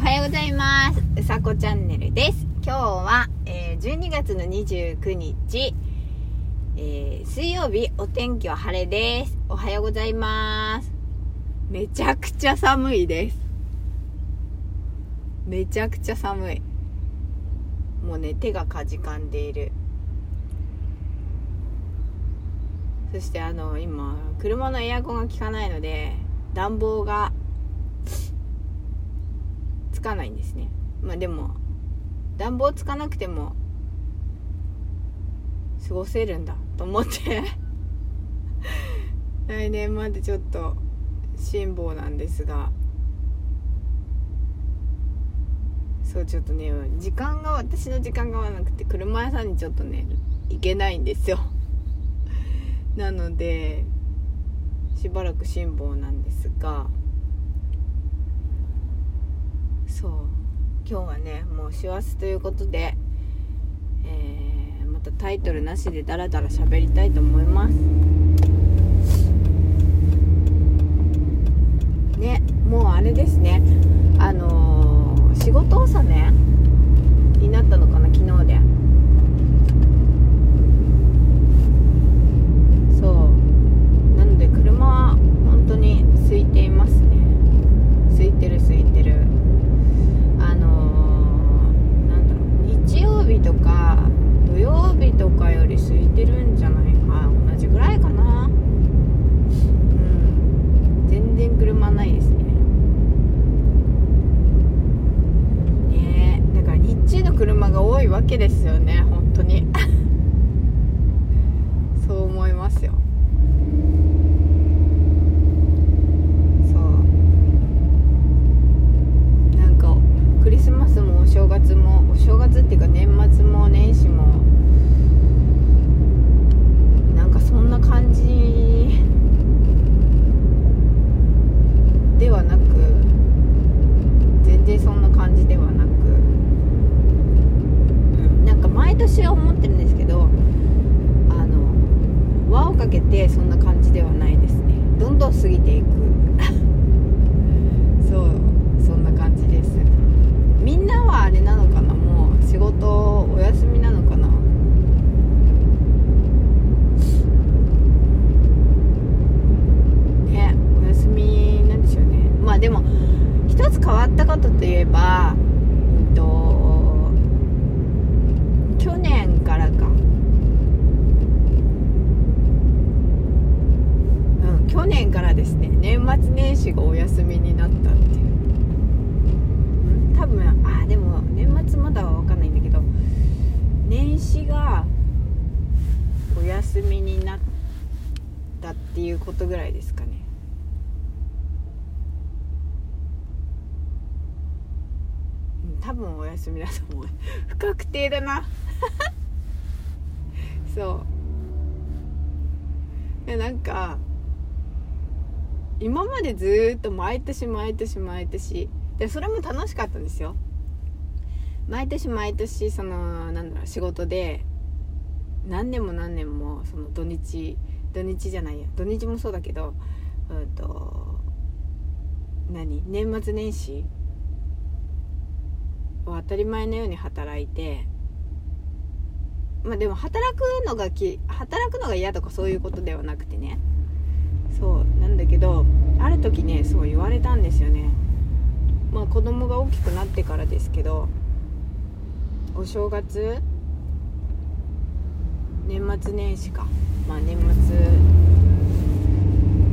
おはようございます。うさこチャンネルです。今日は、えー、12月の29日、えー、水曜日お天気は晴れです。おはようございます。めちゃくちゃ寒いです。めちゃくちゃ寒い。もうね手がかじかんでいる。そしてあの今車のエアコンが効かないので暖房がつかないんですね。まあでも暖房つかなくても過ごせるんだと思って。来年までちょっと辛抱なんですが。そうちょっとね時間が私の時間が合わなくて車屋さんにちょっとね行けないんですよ。なのでしばらく辛抱なんですが。そう。今日はねもう師走ということで、えー、またタイトルなしでダラダラ喋りたいと思います。ねもうあれですね。あのー、仕事納めねなったのかな昨日でわけですよね本当に。そう思いますよそうなんかクリスマスもお正月もお正月っていうか年末も年始もなんかそんな感じではなく全然そんな感じではなく毎年思ってるんですけどあの輪をかけてそんな感じではないですね。どんどん過ぎていくそうそんな感じですみんなはあれなのかなもう仕事お休みなのかなねお休みなんでしょうねまあでも一つ変わったことといえば末年始がお休みになったっていう多分あでも年末まだは分かんないんだけど年始がお休みになったっていうことぐらいですかね。多分お休みだと思う。不確定だな。そう。なんか今までずっと毎年毎年毎年。でそれも楽しかったんですよ。毎年毎年そのなんだろう仕事で何年も何年もその土日土日じゃないや土日もそうだけどうんと何年末年始は当たり前のように働いてまあでも働くのがき働くのが嫌とかそういうことではなくてね。そうなんだけどある時ねそう言われたんですよね。まあ子供が大きくなってからですけどお正月年末年始か。まあ年末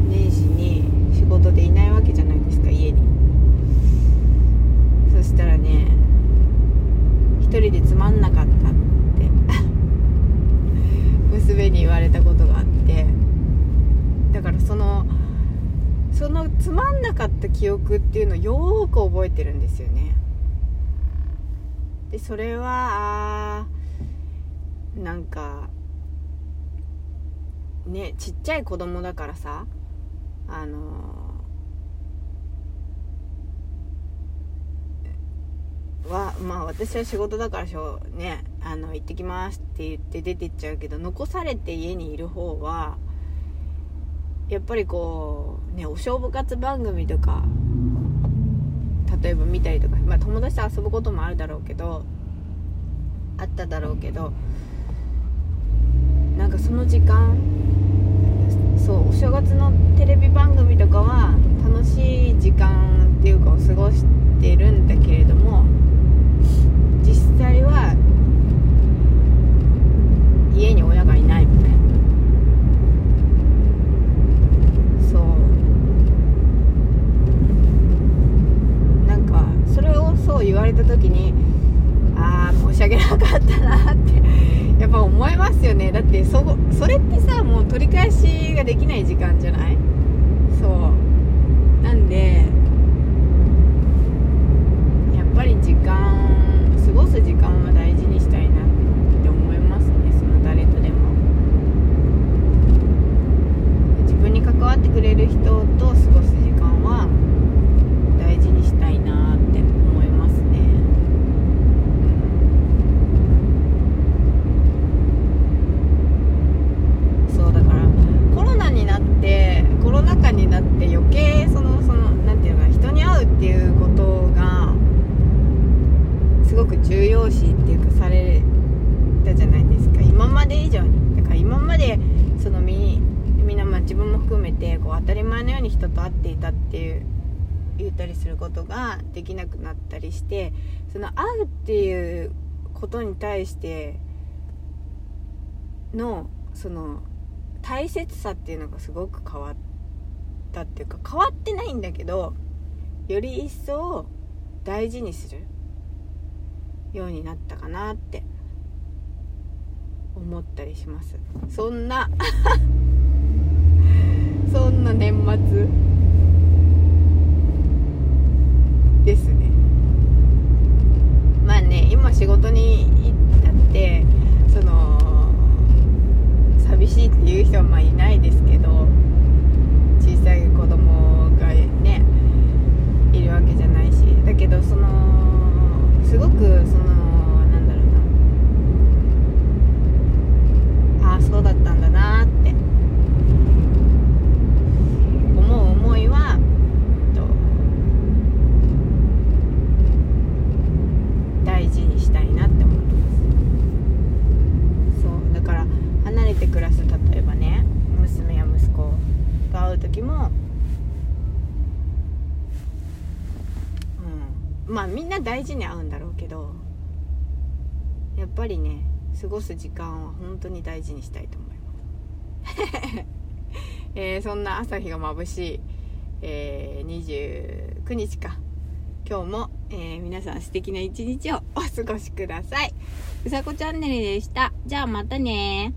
年始に仕事でいないわけじゃないですか家に。そしたらね一人でつまんなかったって。娘に言われたことがあって。だからそのそのつまんなかった記憶っていうのをよーく覚えてるんですよね。でそれはなんかねちっちゃい子供だからさあのはまあ私は仕事だからしょうねあの行ってきますって言って出てっちゃうけど残されて家にいる方はやっぱりこうねお正月番組とか例えば見たりとか、まあ、友達と遊ぶこともあるだろうけどあっただろうけどなんかその時間そうお正月のテレビ番組とかは楽しい時間っていうかを過ごしてるんだけれども実際は家に親がいないみたいなそうなんかそれをそう言われた時にああ申し訳なかったなってやっぱ思いますよねだってそそれってさもう取り返しができない時間じゃない？そう。なんでやっぱり時間過ごす時間は大事にしたいなって思いますね。その誰とでも。自分に関わってくれる人と過ごす時間は大事にしたいなって思いますねそうだからコロナになってコロナ禍になって余計そのそのなんていうのかな人に会うっていうことがすごく重要視っていうかされたじゃないですか。今まで以上に。だから今までそのみみんなまあ自分も含めてこう当たり前のように人と会っていたっていう言ったりすることができなくなったりしてその会うっていうことに対してのその大切さっていうのがすごく変わったっていうか変わってないんだけどより一層大事にするようになったかなって思ったりします。そんな そんな年末ですねまあね今仕事になってその寂しいっていう人はまあいないですけど小さい子供がねいるわけじゃないしだけどそのすごくそのなんだろうなああそうだったんだなって思う思いは、うんと、大事にしたいなって思ってますそうだから離れて暮らす例えばね娘や息子と会う時もうんまあみんな大事に会うんだろうけどやっぱりね過ごす時間は本当に大事にしたいと思います、えーそんな朝日が眩しい、えー29日か今日も、えー皆さん素敵な一日をお過ごしください。うさこチャンネルでした。じゃあまたね